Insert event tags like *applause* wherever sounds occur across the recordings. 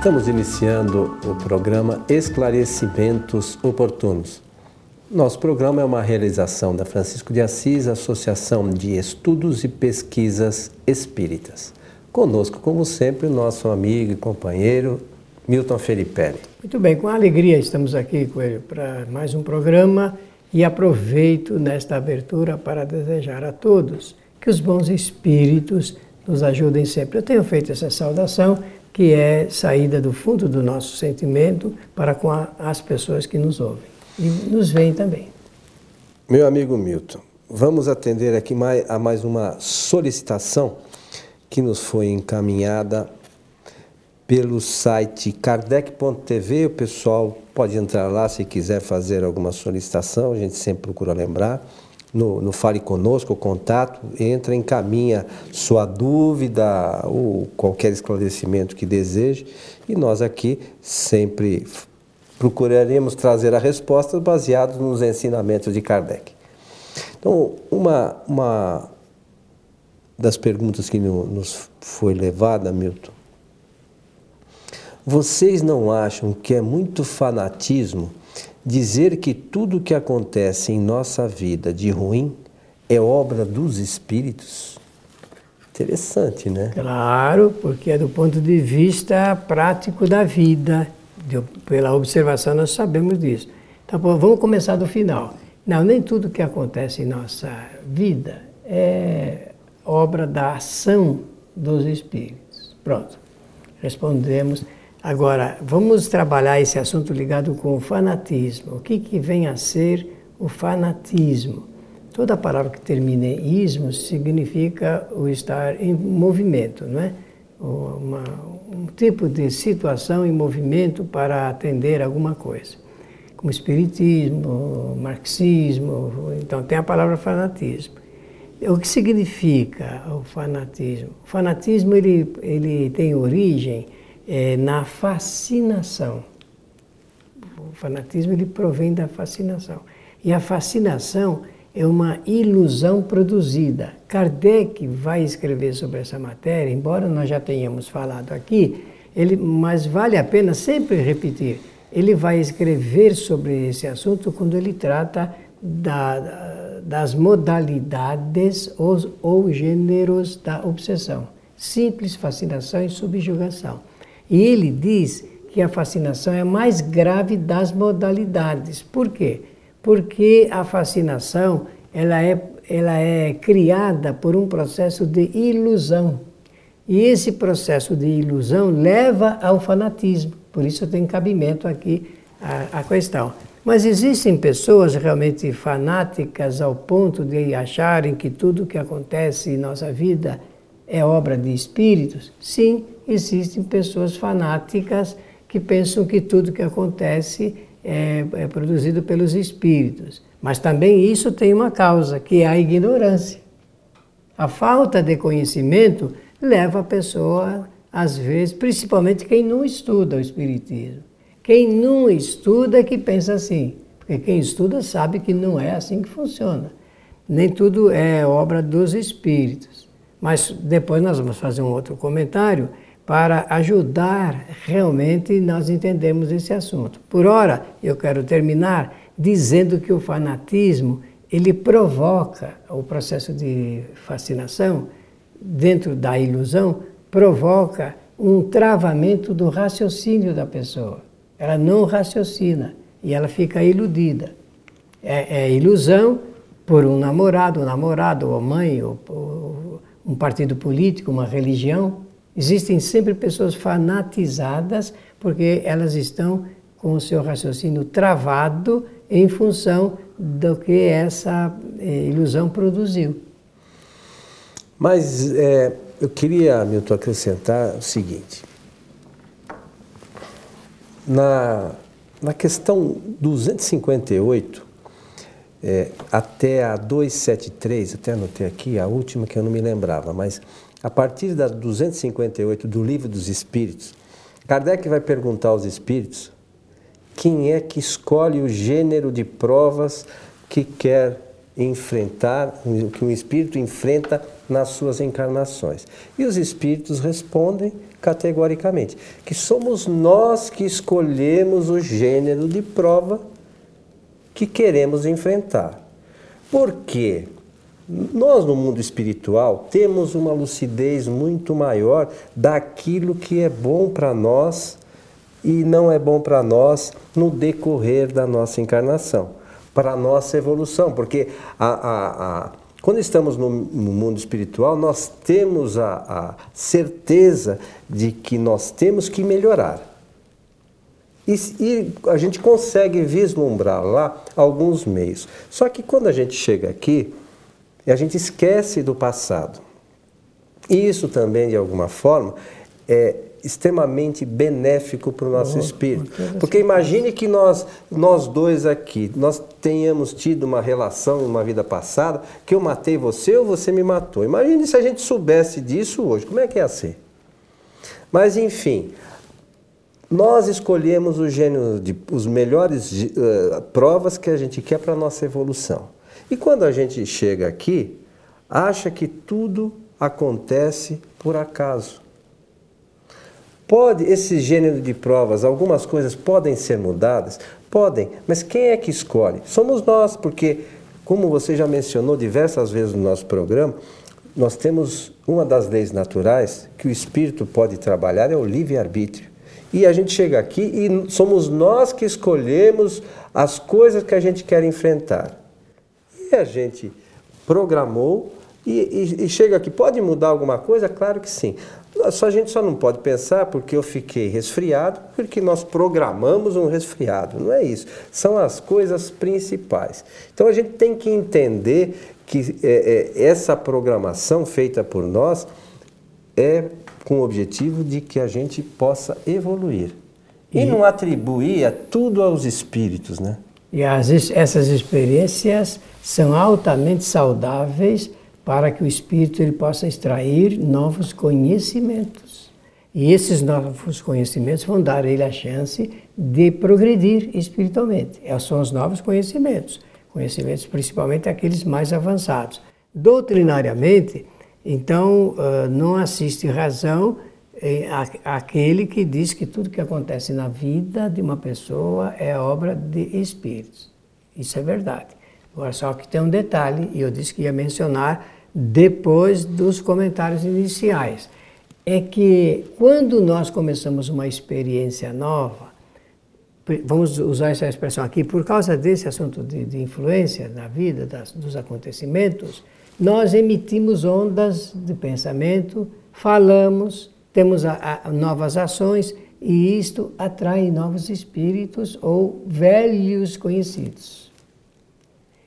Estamos iniciando o programa Esclarecimentos Oportunos. Nosso programa é uma realização da Francisco de Assis, Associação de Estudos e Pesquisas Espíritas. Conosco, como sempre, o nosso amigo e companheiro Milton Felipe. Muito bem, com alegria estamos aqui, Coelho, para mais um programa e aproveito nesta abertura para desejar a todos que os bons espíritos nos ajudem sempre. Eu tenho feito essa saudação que é saída do fundo do nosso sentimento para com a, as pessoas que nos ouvem e nos veem também. Meu amigo Milton, vamos atender aqui mais, a mais uma solicitação que nos foi encaminhada pelo site kardec.tv. O pessoal pode entrar lá se quiser fazer alguma solicitação, a gente sempre procura lembrar no, no Fale Conosco, o contato, entra, encaminha sua dúvida ou qualquer esclarecimento que deseje e nós aqui sempre procuraremos trazer a resposta baseados nos ensinamentos de Kardec. Então, uma, uma das perguntas que nos foi levada, Milton, vocês não acham que é muito fanatismo dizer que tudo o que acontece em nossa vida de ruim é obra dos espíritos? Interessante, né? Claro, porque é do ponto de vista prático da vida. De, pela observação nós sabemos disso. Então, vamos começar do final. Não, nem tudo que acontece em nossa vida é obra da ação dos espíritos. Pronto. Respondemos Agora, vamos trabalhar esse assunto ligado com o fanatismo. O que, que vem a ser o fanatismo? Toda palavra que termina em ismo significa o estar em movimento, não é? Uma, um tipo de situação em movimento para atender alguma coisa. Como espiritismo, marxismo, então tem a palavra fanatismo. O que significa o fanatismo? O fanatismo ele, ele tem origem é, na fascinação. O fanatismo ele provém da fascinação. E a fascinação é uma ilusão produzida. Kardec vai escrever sobre essa matéria, embora nós já tenhamos falado aqui, ele, mas vale a pena sempre repetir. Ele vai escrever sobre esse assunto quando ele trata da, das modalidades ou, ou gêneros da obsessão. Simples fascinação e subjugação. E ele diz que a fascinação é a mais grave das modalidades. Por quê? Porque a fascinação ela é, ela é criada por um processo de ilusão. E esse processo de ilusão leva ao fanatismo. Por isso tem cabimento aqui a, a questão. Mas existem pessoas realmente fanáticas ao ponto de acharem que tudo que acontece em nossa vida é obra de espíritos? Sim, existem pessoas fanáticas que pensam que tudo que acontece é, é produzido pelos espíritos. Mas também isso tem uma causa, que é a ignorância. A falta de conhecimento leva a pessoa, às vezes, principalmente quem não estuda o Espiritismo. Quem não estuda é que pensa assim, porque quem estuda sabe que não é assim que funciona. Nem tudo é obra dos espíritos. Mas depois nós vamos fazer um outro comentário para ajudar realmente nós entendermos esse assunto. Por ora, eu quero terminar dizendo que o fanatismo ele provoca o processo de fascinação dentro da ilusão provoca um travamento do raciocínio da pessoa. Ela não raciocina e ela fica iludida. É, é ilusão por um namorado, um namorado, ou mãe, ou, ou um partido político, uma religião, Existem sempre pessoas fanatizadas porque elas estão com o seu raciocínio travado em função do que essa eh, ilusão produziu. Mas é, eu queria, Milton, acrescentar o seguinte. Na, na questão 258, é, até a 273, até anotei aqui, a última que eu não me lembrava, mas a partir da 258 do Livro dos Espíritos, Kardec vai perguntar aos espíritos quem é que escolhe o gênero de provas que quer enfrentar, que um espírito enfrenta nas suas encarnações. E os espíritos respondem categoricamente que somos nós que escolhemos o gênero de prova que queremos enfrentar. Por quê? Nós, no mundo espiritual, temos uma lucidez muito maior daquilo que é bom para nós e não é bom para nós no decorrer da nossa encarnação, para a nossa evolução, porque a, a, a, quando estamos no, no, mundo espiritual, nós temos a, certeza de que nós temos que melhorar. E, e a gente consegue vislumbrar lá alguns meios. Só que quando a gente chega aqui, a gente esquece do passado. E isso também, de alguma forma, é extremamente benéfico para o nosso oh, espírito. Porque imagine que nós, nós dois aqui, nós tenhamos tido uma relação numa vida passada, que eu matei você ou você me matou. Imagine se a gente soubesse disso hoje, como é que ia ser? Mas enfim, nós escolhemos o gênero de os melhores uh, provas que a gente quer para a nossa evolução. E quando a gente chega aqui, acha que tudo acontece por acaso. Pode, esse gênero de provas, algumas coisas podem ser mudadas? Podem, mas quem é que escolhe? Somos nós, porque, como você já mencionou diversas vezes no nosso programa, nós temos uma das leis naturais que o espírito pode trabalhar é o livre-arbítrio. E a gente chega aqui e somos nós que escolhemos as coisas que a gente quer enfrentar. E a gente programou e, e, e chega aqui. Pode mudar alguma coisa? Claro que sim. Só a gente só não pode pensar porque eu fiquei resfriado, porque nós programamos um resfriado. Não é isso. São as coisas principais. Então a gente tem que entender que é, é, essa programação feita por nós é com o objetivo de que a gente possa evoluir. E, e não atribuir tudo aos espíritos, né? E as, essas experiências são altamente saudáveis para que o espírito ele possa extrair novos conhecimentos. E esses novos conhecimentos vão dar a ele a chance de progredir espiritualmente. Esses são os novos conhecimentos, conhecimentos principalmente aqueles mais avançados. Doutrinariamente, então, não assiste razão aquele que diz que tudo que acontece na vida de uma pessoa é obra de espíritos. Isso é verdade. Agora, só que tem um detalhe, e eu disse que ia mencionar depois dos comentários iniciais. É que quando nós começamos uma experiência nova, vamos usar essa expressão aqui, por causa desse assunto de, de influência na vida, das, dos acontecimentos, nós emitimos ondas de pensamento, falamos, temos a, a, novas ações e isto atrai novos espíritos ou velhos conhecidos.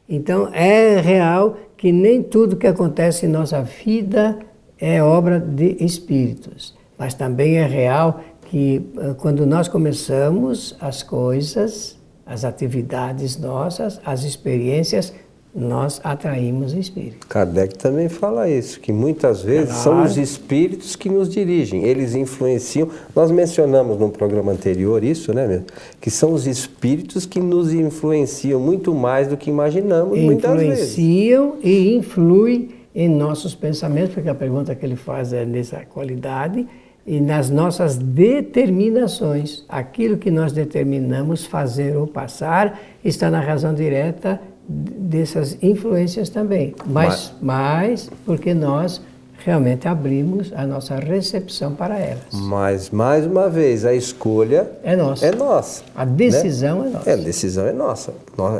Então é real que nem tudo que acontece em nossa vida é obra de espíritos, mas também é real que eh, quando nós começamos as coisas, as atividades nossas, as experiências, nós atraímos espíritos. Kardec também fala isso, que muitas vezes claro. são os espíritos que nos dirigem, eles influenciam. Nós mencionamos no programa anterior isso, né, mesmo? Que são os espíritos que nos influenciam muito mais do que imaginamos muitas vezes. Influenciam e influem em nossos pensamentos, porque a pergunta que ele faz é nessa qualidade, e nas nossas determinações. Aquilo que nós determinamos fazer ou passar está na razão direta dessas influências também, mas, mas porque nós realmente abrimos a nossa recepção para elas. Mas, mais uma vez, a escolha é nossa. É nossa a decisão né? é nossa. É, a decisão é nossa.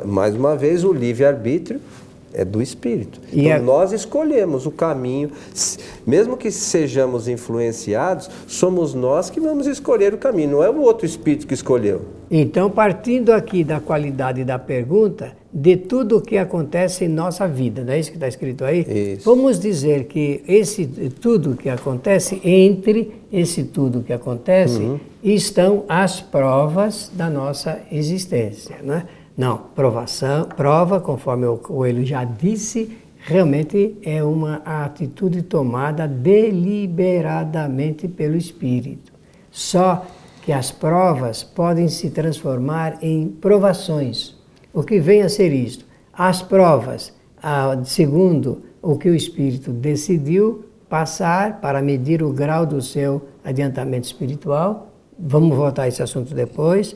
Mais uma vez, o livre-arbítrio é do Espírito. E então, a... nós escolhemos o caminho, mesmo que sejamos influenciados, somos nós que vamos escolher o caminho, não é o outro Espírito que escolheu. Então, partindo aqui da qualidade da pergunta, de tudo o que acontece em nossa vida, não é isso que está escrito aí? Isso. Vamos dizer que esse tudo que acontece, entre esse tudo que acontece, uhum. estão as provas da nossa existência, não é? Não, provação, prova, conforme o Coelho já disse, realmente é uma atitude tomada deliberadamente pelo Espírito. Só que as provas podem se transformar em provações. O que vem a ser isto? As provas, segundo o que o espírito decidiu passar para medir o grau do seu adiantamento espiritual. Vamos voltar a esse assunto depois.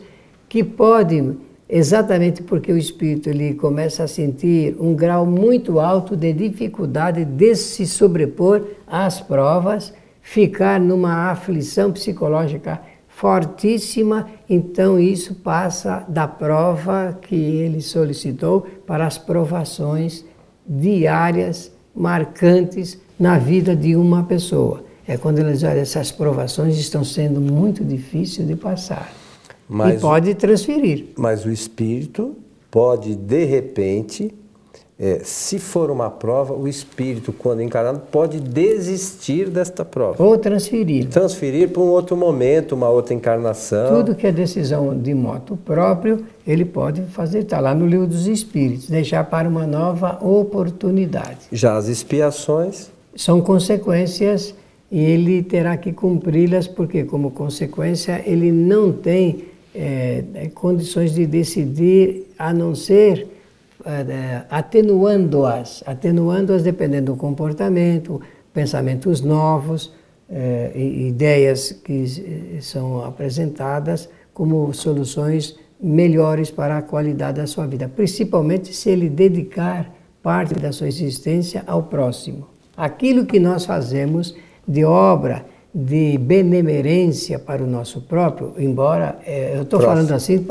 Que pode, exatamente porque o espírito ele começa a sentir um grau muito alto de dificuldade de se sobrepor às provas, ficar numa aflição psicológica fortíssima, então isso passa da prova que ele solicitou para as provações diárias, marcantes na vida de uma pessoa. É quando eles olham, essas provações estão sendo muito difíceis de passar. Mas, e pode transferir. Mas o espírito pode, de repente, é, se for uma prova, o espírito, quando encarnado, pode desistir desta prova. Ou transferir. Transferir para um outro momento, uma outra encarnação. Tudo que é decisão de moto próprio, ele pode fazer, está lá no livro dos espíritos, deixar para uma nova oportunidade. Já as expiações? São consequências e ele terá que cumpri-las, porque, como consequência, ele não tem é, condições de decidir, a não ser atenuando-as, atenuando-as dependendo do comportamento, pensamentos novos, é, ideias que são apresentadas como soluções melhores para a qualidade da sua vida, principalmente se ele dedicar parte da sua existência ao próximo. Aquilo que nós fazemos de obra, de benemerência para o nosso próprio, embora é, eu estou falando assim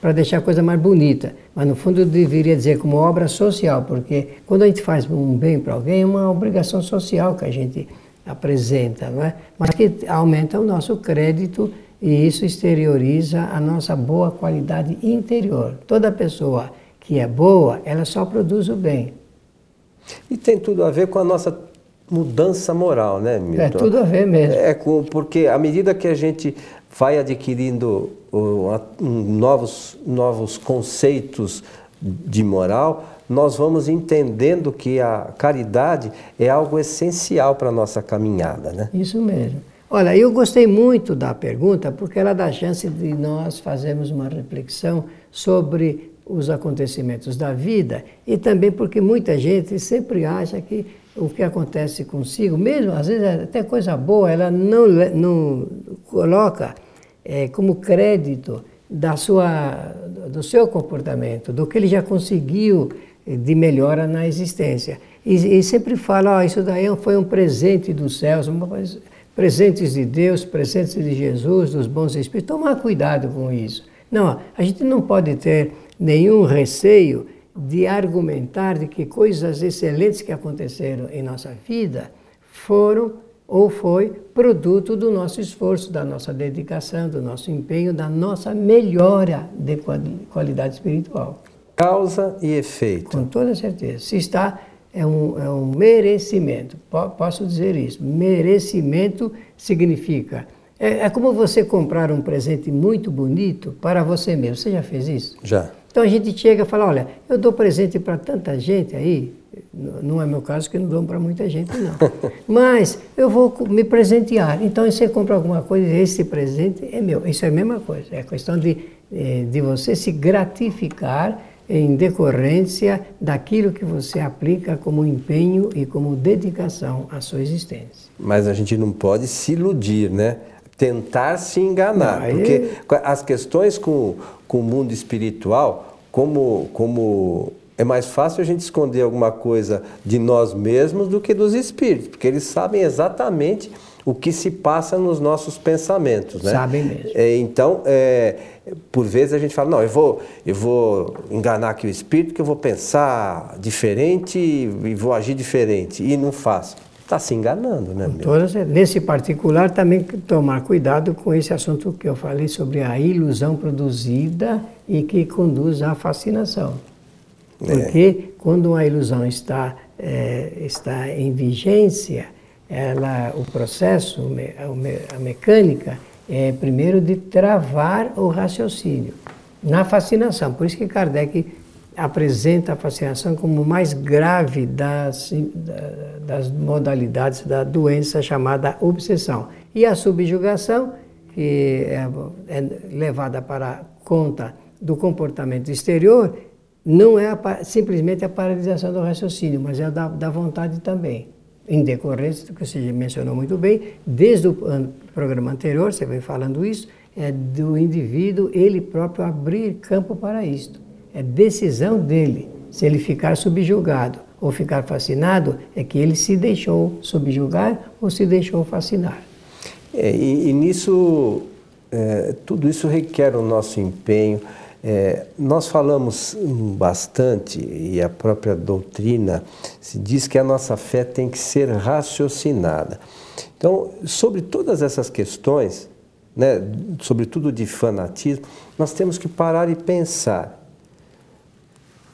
para deixar a coisa mais bonita, mas no fundo eu deveria dizer como obra social, porque quando a gente faz um bem para alguém, é uma obrigação social que a gente apresenta, não é? mas que aumenta o nosso crédito e isso exterioriza a nossa boa qualidade interior. Toda pessoa que é boa, ela só produz o bem. E tem tudo a ver com a nossa mudança moral, né, Milton? É tudo a ver mesmo. É porque à medida que a gente vai adquirindo novos, novos conceitos de moral, nós vamos entendendo que a caridade é algo essencial para a nossa caminhada, né? Isso mesmo. Olha, eu gostei muito da pergunta porque ela dá chance de nós fazermos uma reflexão sobre os acontecimentos da vida e também porque muita gente sempre acha que o que acontece consigo, mesmo às vezes até coisa boa, ela não, não coloca é, como crédito da sua, do seu comportamento, do que ele já conseguiu de melhora na existência. E, e sempre fala, oh, isso daí foi um presente dos céus, presentes de Deus, presentes de Jesus, dos bons espíritos. Tomar cuidado com isso. Não, a gente não pode ter nenhum receio de argumentar de que coisas excelentes que aconteceram em nossa vida foram ou foi produto do nosso esforço, da nossa dedicação, do nosso empenho, da nossa melhora de qualidade espiritual. Causa e efeito. Com toda certeza. Se está, é um, é um merecimento. Posso dizer isso. Merecimento significa. É, é como você comprar um presente muito bonito para você mesmo. Você já fez isso? Já. Então a gente chega e fala, olha, eu dou presente para tanta gente aí, não é meu caso que não dou para muita gente não, *laughs* mas eu vou me presentear. Então você compra alguma coisa, esse presente é meu. Isso é a mesma coisa, é questão de, eh, de você se gratificar em decorrência daquilo que você aplica como empenho e como dedicação à sua existência. Mas a gente não pode se iludir, né? tentar se enganar. Não, aí... Porque as questões com, com o mundo espiritual, como, como é mais fácil a gente esconder alguma coisa de nós mesmos do que dos espíritos, porque eles sabem exatamente o que se passa nos nossos pensamentos, né? Sabem mesmo. É, então, é, por vezes a gente fala, não, eu vou, eu vou enganar aqui o espírito, que eu vou pensar diferente e vou agir diferente, e não faço está se enganando, né? Todas, nesse particular, também tomar cuidado com esse assunto que eu falei sobre a ilusão produzida e que conduz à fascinação. É. Porque quando a ilusão está, é, está em vigência, ela, o processo, a mecânica, é primeiro de travar o raciocínio na fascinação. Por isso que Kardec apresenta a fascinação como mais grave das, das modalidades da doença chamada obsessão. E a subjugação, que é, é levada para conta do comportamento exterior, não é a, simplesmente a paralisação do raciocínio, mas é da, da vontade também. Em decorrência do que você mencionou muito bem, desde o programa anterior, você vem falando isso, é do indivíduo ele próprio abrir campo para isto. É decisão dele. Se ele ficar subjugado ou ficar fascinado, é que ele se deixou subjugar ou se deixou fascinar. É, e, e, nisso, é, tudo isso requer o nosso empenho. É, nós falamos bastante, e a própria doutrina se diz que a nossa fé tem que ser raciocinada. Então, sobre todas essas questões, né, sobretudo de fanatismo, nós temos que parar e pensar.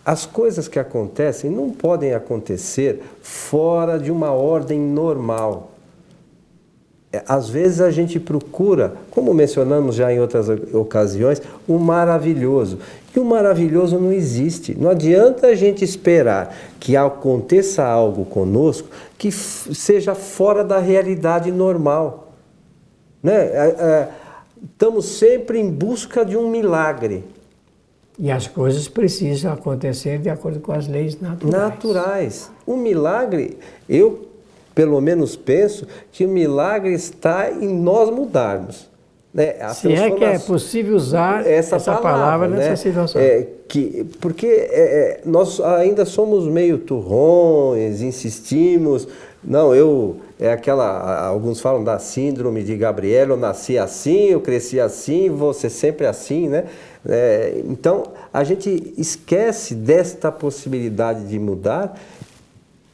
As coisas que acontecem não podem acontecer fora de uma ordem normal. É, às vezes a gente procura, como mencionamos já em outras ocasiões, o maravilhoso. E o maravilhoso não existe. Não adianta a gente esperar que aconteça algo conosco que seja fora da realidade normal. Né? É, é, estamos sempre em busca de um milagre. E as coisas precisam acontecer de acordo com as leis naturais. Naturais. O milagre, eu pelo menos penso que o milagre está em nós mudarmos. Né? Se é que é possível usar essa, essa palavra, palavra, nessa né? situação. É, que, porque é, é, nós ainda somos meio turrões, insistimos. Não, eu. É aquela. Alguns falam da síndrome de Gabriel, eu nasci assim, eu cresci assim, ser sempre assim, né? É, então, a gente esquece desta possibilidade de mudar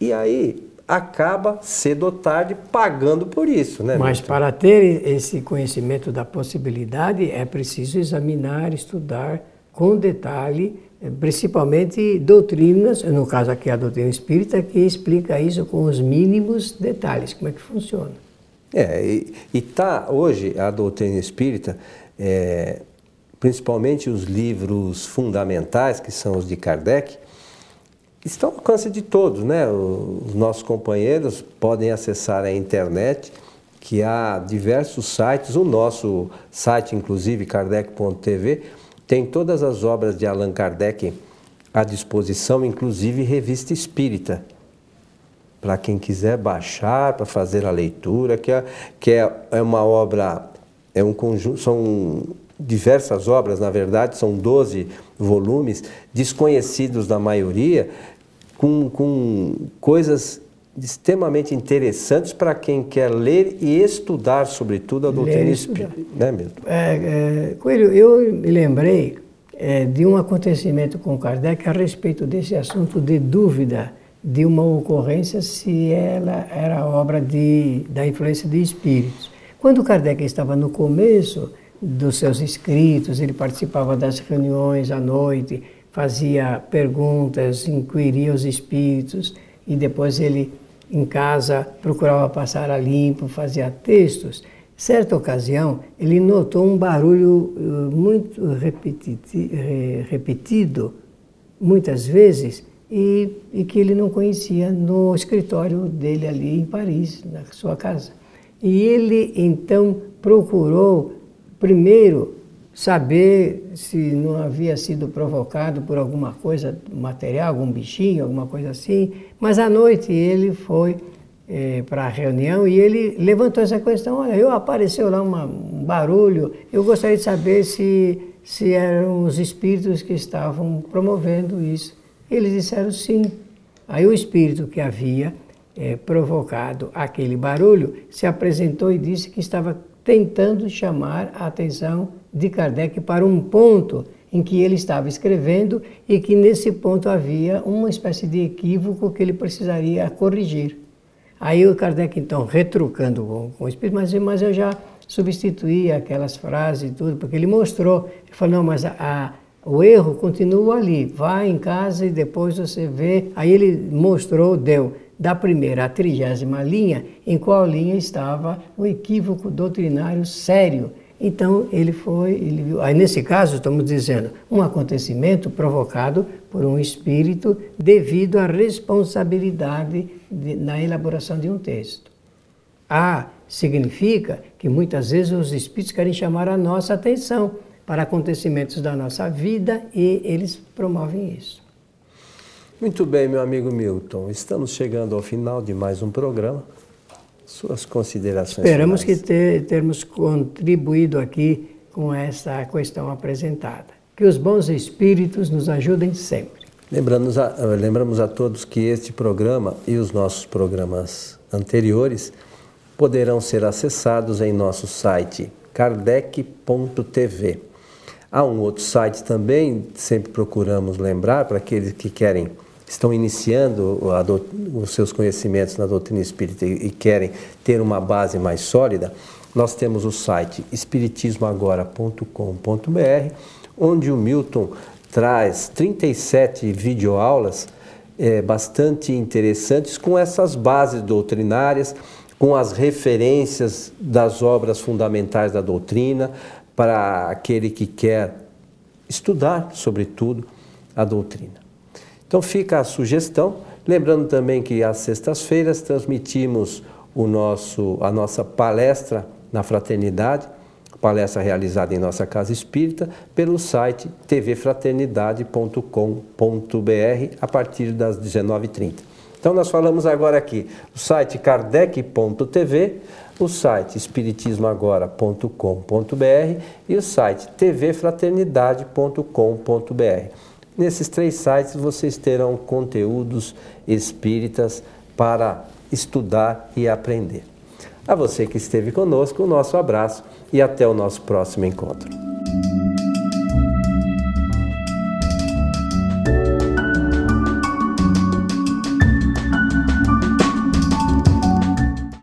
e aí acaba cedo ou tarde pagando por isso, né? Mas Milton? para ter esse conhecimento da possibilidade é preciso examinar, estudar com detalhe, principalmente doutrinas, no caso aqui a doutrina espírita, que explica isso com os mínimos detalhes, como é que funciona. É, e está hoje a doutrina espírita, é, principalmente os livros fundamentais, que são os de Kardec, estão ao alcance de todos, né? Os nossos companheiros podem acessar a internet, que há diversos sites, o nosso site, inclusive, kardec.tv, tem todas as obras de Allan Kardec à disposição, inclusive revista espírita, para quem quiser baixar, para fazer a leitura, que é, que é, é uma obra, é um conjunto, são diversas obras, na verdade, são 12 volumes, desconhecidos da maioria, com, com coisas extremamente interessantes para quem quer ler e estudar, sobretudo, a doutrina espírita. Né? É, é, Coelho, eu me lembrei é, de um acontecimento com Kardec a respeito desse assunto de dúvida de uma ocorrência se ela era obra de, da influência de espíritos. Quando Kardec estava no começo dos seus escritos, ele participava das reuniões à noite, fazia perguntas, inquiria os espíritos e depois ele em casa procurava passar a limpo, fazia textos. Certa ocasião, ele notou um barulho eh, muito repetido, muitas vezes, e, e, que ele não conhecia no escritório dele ali em Paris, na sua casa. E ele então procurou primeiro saber se não havia sido provocado por alguma coisa material, algum bichinho, alguma coisa assim. Mas à noite ele foi é, para a reunião e ele levantou essa questão: olha, eu apareceu lá uma, um barulho, eu gostaria de saber se, se eram os espíritos que estavam promovendo isso. Eles disseram sim. Aí o espírito que havia é, provocado aquele barulho se apresentou e disse que estava tentando chamar a atenção de Kardec para um ponto em que ele estava escrevendo e que nesse ponto havia uma espécie de equívoco que ele precisaria corrigir. Aí o Kardec, então, retrucando com, o Espírito, mas, mas eu já substituí aquelas frases e tudo, porque ele mostrou, ele falou, não, mas a, a, o erro continua ali, vai em casa e depois você vê. Aí ele mostrou, deu da primeira à trigésima linha, em qual linha estava o equívoco doutrinário sério então ele foi, ele viu. Aí nesse caso estamos dizendo um acontecimento provocado por um espírito devido à responsabilidade de, na elaboração de um texto. A significa que muitas vezes os espíritos querem chamar a nossa atenção para acontecimentos da nossa vida e eles promovem isso. Muito bem, meu amigo Milton. Estamos chegando ao final de mais um programa. Suas considerações. Esperamos finais. que ter, termos contribuído aqui com essa questão apresentada. Que os bons espíritos nos ajudem sempre. Lembramos a, lembramos a todos que este programa e os nossos programas anteriores poderão ser acessados em nosso site kardec.tv. Há um outro site também, sempre procuramos lembrar para aqueles que querem, estão iniciando os seus conhecimentos na doutrina espírita e, e querem ter uma base mais sólida, nós temos o site espiritismoagora.com.br, onde o Milton traz 37 videoaulas é, bastante interessantes com essas bases doutrinárias, com as referências das obras fundamentais da doutrina, para aquele que quer estudar, sobretudo, a doutrina. Então fica a sugestão, lembrando também que às sextas-feiras transmitimos o nosso, a nossa palestra na fraternidade, palestra realizada em nossa casa espírita, pelo site tvfraternidade.com.br a partir das 19h30. Então nós falamos agora aqui o site kardec.tv, o site espiritismoagora.com.br e o site tvfraternidade.com.br. Nesses três sites vocês terão conteúdos espíritas para estudar e aprender. A você que esteve conosco, o nosso abraço e até o nosso próximo encontro.